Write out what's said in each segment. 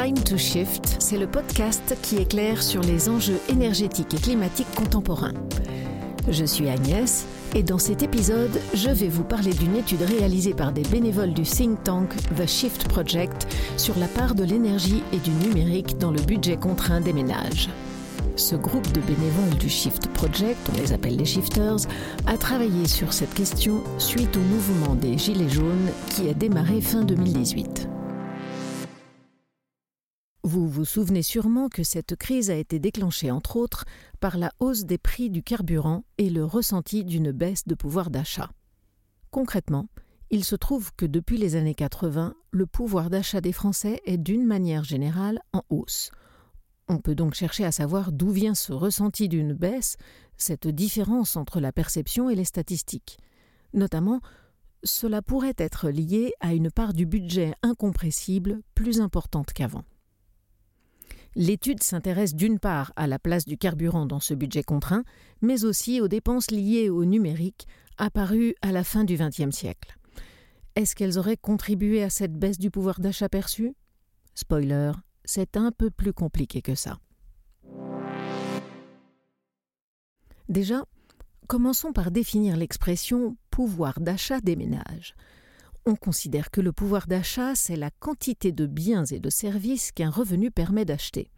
Time to Shift, c'est le podcast qui éclaire sur les enjeux énergétiques et climatiques contemporains. Je suis Agnès et dans cet épisode, je vais vous parler d'une étude réalisée par des bénévoles du think tank The Shift Project sur la part de l'énergie et du numérique dans le budget contraint des ménages. Ce groupe de bénévoles du Shift Project, on les appelle les Shifters, a travaillé sur cette question suite au mouvement des Gilets jaunes qui a démarré fin 2018. Vous vous souvenez sûrement que cette crise a été déclenchée entre autres par la hausse des prix du carburant et le ressenti d'une baisse de pouvoir d'achat. Concrètement, il se trouve que depuis les années 80, le pouvoir d'achat des Français est d'une manière générale en hausse. On peut donc chercher à savoir d'où vient ce ressenti d'une baisse, cette différence entre la perception et les statistiques. Notamment, cela pourrait être lié à une part du budget incompressible plus importante qu'avant. L'étude s'intéresse d'une part à la place du carburant dans ce budget contraint, mais aussi aux dépenses liées au numérique apparues à la fin du XXe siècle. Est-ce qu'elles auraient contribué à cette baisse du pouvoir d'achat perçu? Spoiler, c'est un peu plus compliqué que ça. Déjà, commençons par définir l'expression pouvoir d'achat des ménages. On considère que le pouvoir d'achat, c'est la quantité de biens et de services qu'un revenu permet d'acheter.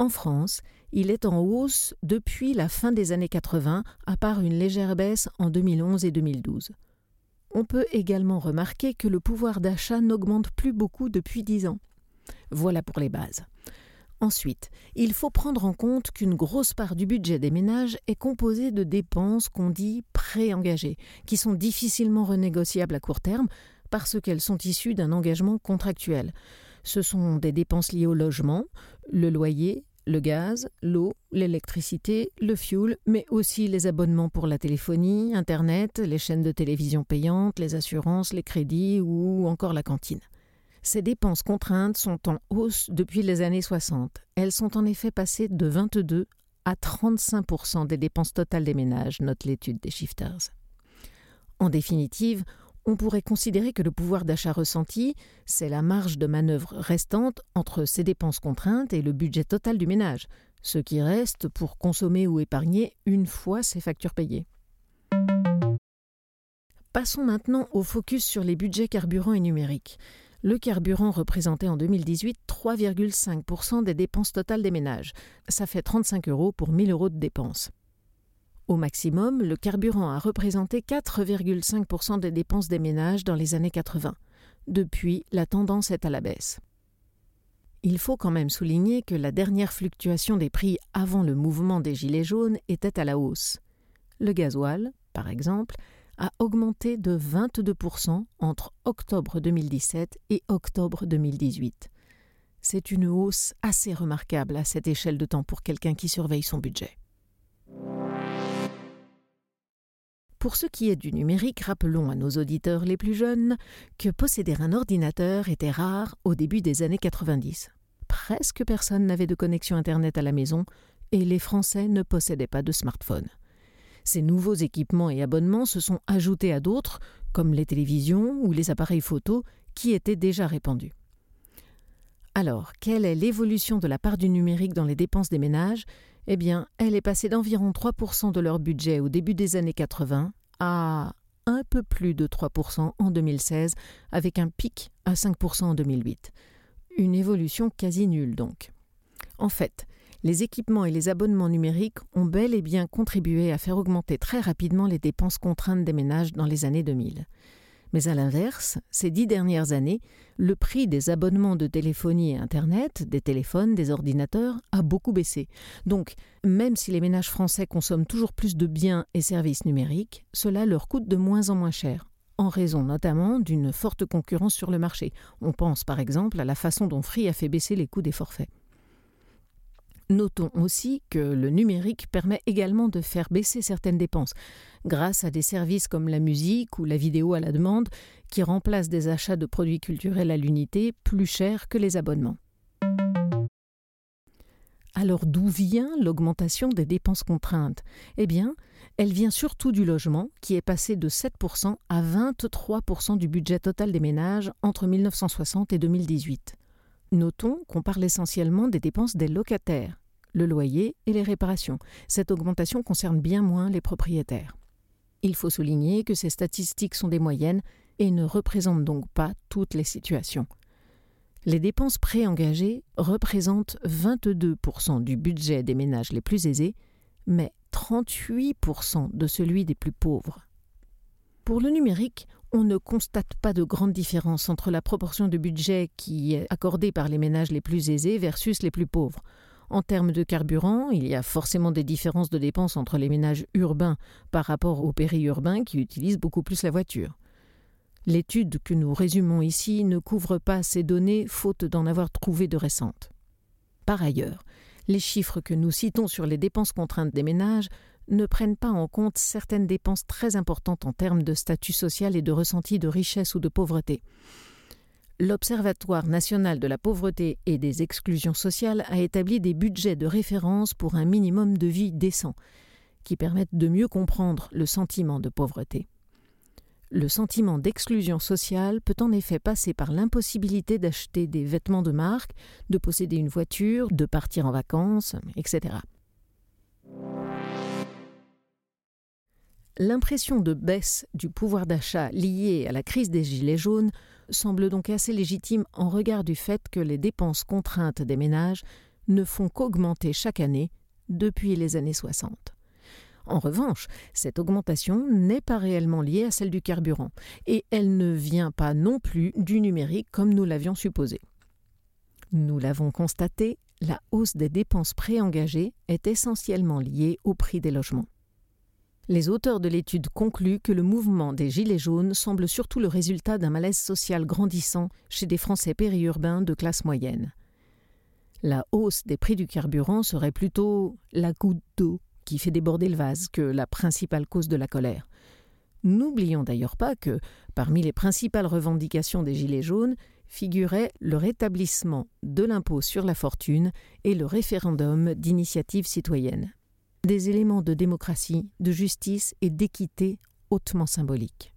En France, il est en hausse depuis la fin des années 80, à part une légère baisse en 2011 et 2012. On peut également remarquer que le pouvoir d'achat n'augmente plus beaucoup depuis dix ans. Voilà pour les bases. Ensuite, il faut prendre en compte qu'une grosse part du budget des ménages est composée de dépenses qu'on dit préengagées, qui sont difficilement renégociables à court terme parce qu'elles sont issues d'un engagement contractuel. Ce sont des dépenses liées au logement, le loyer, le gaz, l'eau, l'électricité, le fuel, mais aussi les abonnements pour la téléphonie, Internet, les chaînes de télévision payantes, les assurances, les crédits ou encore la cantine. Ces dépenses contraintes sont en hausse depuis les années 60. Elles sont en effet passées de 22 à 35% des dépenses totales des ménages, note l'étude des shifters. En définitive, on pourrait considérer que le pouvoir d'achat ressenti, c'est la marge de manœuvre restante entre ces dépenses contraintes et le budget total du ménage, ce qui reste pour consommer ou épargner une fois ses factures payées. Passons maintenant au focus sur les budgets carburant et numériques. Le carburant représentait en 2018 3,5% des dépenses totales des ménages. Ça fait 35 euros pour 1000 euros de dépenses. Au maximum, le carburant a représenté 4,5% des dépenses des ménages dans les années 80. Depuis, la tendance est à la baisse. Il faut quand même souligner que la dernière fluctuation des prix avant le mouvement des Gilets jaunes était à la hausse. Le gasoil, par exemple, a augmenté de 22% entre octobre 2017 et octobre 2018. C'est une hausse assez remarquable à cette échelle de temps pour quelqu'un qui surveille son budget. Pour ce qui est du numérique, rappelons à nos auditeurs les plus jeunes que posséder un ordinateur était rare au début des années 90. Presque personne n'avait de connexion Internet à la maison et les Français ne possédaient pas de smartphone. Ces nouveaux équipements et abonnements se sont ajoutés à d'autres, comme les télévisions ou les appareils photo, qui étaient déjà répandus. Alors, quelle est l'évolution de la part du numérique dans les dépenses des ménages? Eh bien, elle est passée d'environ 3% de leur budget au début des années 80 à un peu plus de 3% en 2016, avec un pic à 5% en 2008. Une évolution quasi nulle donc. En fait, les équipements et les abonnements numériques ont bel et bien contribué à faire augmenter très rapidement les dépenses contraintes des ménages dans les années 2000. Mais à l'inverse, ces dix dernières années, le prix des abonnements de téléphonie et Internet, des téléphones, des ordinateurs, a beaucoup baissé. Donc, même si les ménages français consomment toujours plus de biens et services numériques, cela leur coûte de moins en moins cher, en raison notamment d'une forte concurrence sur le marché. On pense par exemple à la façon dont Free a fait baisser les coûts des forfaits. Notons aussi que le numérique permet également de faire baisser certaines dépenses, grâce à des services comme la musique ou la vidéo à la demande, qui remplacent des achats de produits culturels à l'unité plus chers que les abonnements. Alors d'où vient l'augmentation des dépenses contraintes? Eh bien, elle vient surtout du logement, qui est passé de 7% à 23% du budget total des ménages entre 1960 et 2018. Notons qu'on parle essentiellement des dépenses des locataires, le loyer et les réparations. Cette augmentation concerne bien moins les propriétaires. Il faut souligner que ces statistiques sont des moyennes et ne représentent donc pas toutes les situations. Les dépenses préengagées représentent 22% du budget des ménages les plus aisés, mais 38% de celui des plus pauvres. Pour le numérique, on ne constate pas de grande différence entre la proportion de budget qui est accordée par les ménages les plus aisés versus les plus pauvres. En termes de carburant, il y a forcément des différences de dépenses entre les ménages urbains par rapport aux périurbains qui utilisent beaucoup plus la voiture. L'étude que nous résumons ici ne couvre pas ces données faute d'en avoir trouvé de récentes. Par ailleurs, les chiffres que nous citons sur les dépenses contraintes des ménages ne prennent pas en compte certaines dépenses très importantes en termes de statut social et de ressenti de richesse ou de pauvreté. L'Observatoire national de la pauvreté et des exclusions sociales a établi des budgets de référence pour un minimum de vie décent, qui permettent de mieux comprendre le sentiment de pauvreté. Le sentiment d'exclusion sociale peut en effet passer par l'impossibilité d'acheter des vêtements de marque, de posséder une voiture, de partir en vacances, etc. L'impression de baisse du pouvoir d'achat liée à la crise des Gilets jaunes semble donc assez légitime en regard du fait que les dépenses contraintes des ménages ne font qu'augmenter chaque année depuis les années 60. En revanche, cette augmentation n'est pas réellement liée à celle du carburant, et elle ne vient pas non plus du numérique comme nous l'avions supposé. Nous l'avons constaté, la hausse des dépenses préengagées est essentiellement liée au prix des logements. Les auteurs de l'étude concluent que le mouvement des Gilets jaunes semble surtout le résultat d'un malaise social grandissant chez des Français périurbains de classe moyenne. La hausse des prix du carburant serait plutôt la goutte d'eau qui fait déborder le vase que la principale cause de la colère. N'oublions d'ailleurs pas que, parmi les principales revendications des Gilets jaunes, figuraient le rétablissement de l'impôt sur la fortune et le référendum d'initiative citoyenne. Des éléments de démocratie, de justice et d'équité hautement symboliques.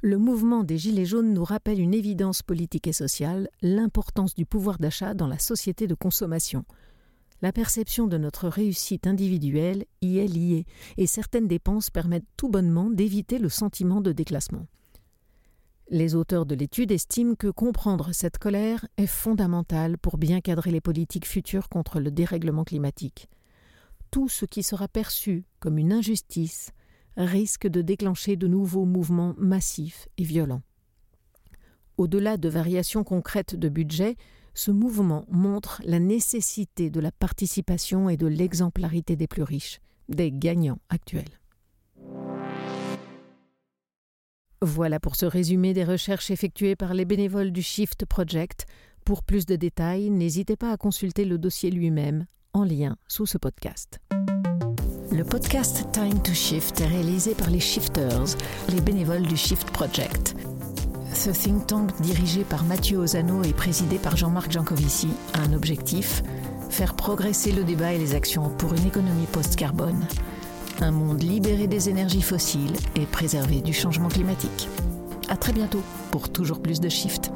Le mouvement des Gilets jaunes nous rappelle une évidence politique et sociale, l'importance du pouvoir d'achat dans la société de consommation, la perception de notre réussite individuelle y est liée, et certaines dépenses permettent tout bonnement d'éviter le sentiment de déclassement. Les auteurs de l'étude estiment que comprendre cette colère est fondamental pour bien cadrer les politiques futures contre le dérèglement climatique. Tout ce qui sera perçu comme une injustice risque de déclencher de nouveaux mouvements massifs et violents. Au-delà de variations concrètes de budget, ce mouvement montre la nécessité de la participation et de l'exemplarité des plus riches, des gagnants actuels. Voilà pour ce résumé des recherches effectuées par les bénévoles du Shift Project. Pour plus de détails, n'hésitez pas à consulter le dossier lui-même en lien sous ce podcast. Le podcast Time to Shift est réalisé par les Shifters, les bénévoles du Shift Project. Ce think tank dirigé par Mathieu Ozano et présidé par Jean-Marc Jancovici a un objectif faire progresser le débat et les actions pour une économie post-carbone, un monde libéré des énergies fossiles et préservé du changement climatique. À très bientôt pour toujours plus de Shift.